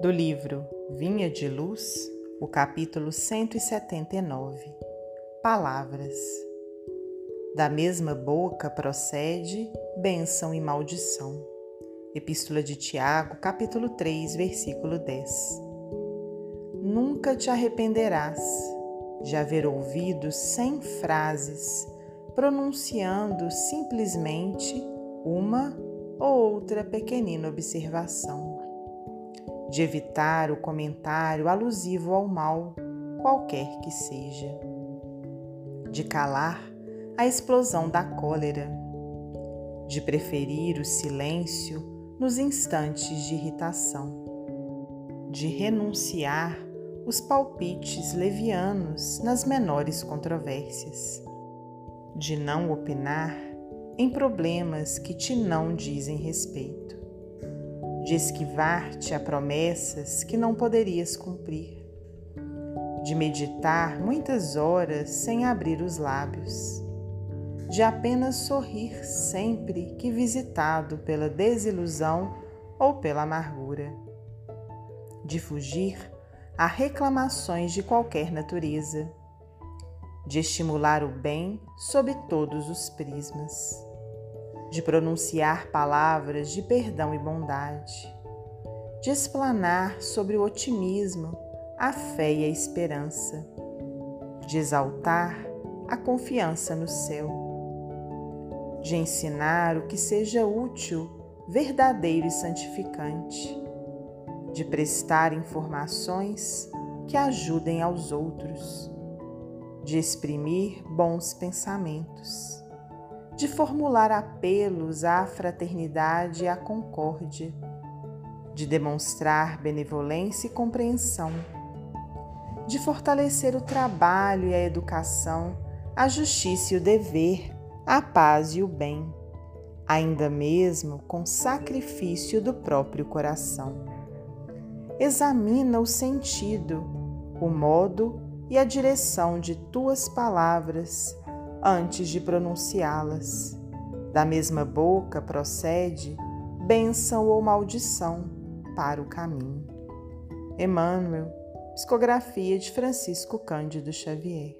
Do livro Vinha de Luz, o capítulo 179 Palavras. Da mesma boca procede bênção e maldição. Epístola de Tiago, capítulo 3, versículo 10. Nunca te arrependerás de haver ouvido cem frases pronunciando simplesmente uma ou outra pequenina observação, de evitar o comentário alusivo ao mal, qualquer que seja, de calar a explosão da cólera, de preferir o silêncio nos instantes de irritação, de renunciar os palpites levianos nas menores controvérsias, de não opinar em problemas que te não dizem respeito, de esquivar-te a promessas que não poderias cumprir, de meditar muitas horas sem abrir os lábios, de apenas sorrir sempre que visitado pela desilusão ou pela amargura, de fugir a reclamações de qualquer natureza, de estimular o bem sob todos os prismas de pronunciar palavras de perdão e bondade, de explanar sobre o otimismo, a fé e a esperança, de exaltar a confiança no céu, de ensinar o que seja útil, verdadeiro e santificante, de prestar informações que ajudem aos outros, de exprimir bons pensamentos de formular apelos à fraternidade e à concórdia, de demonstrar benevolência e compreensão, de fortalecer o trabalho e a educação, a justiça e o dever, a paz e o bem, ainda mesmo com sacrifício do próprio coração. Examina o sentido, o modo e a direção de tuas palavras antes de pronunciá-las. Da mesma boca procede bênção ou maldição para o caminho. Emmanuel, psicografia de Francisco Cândido Xavier.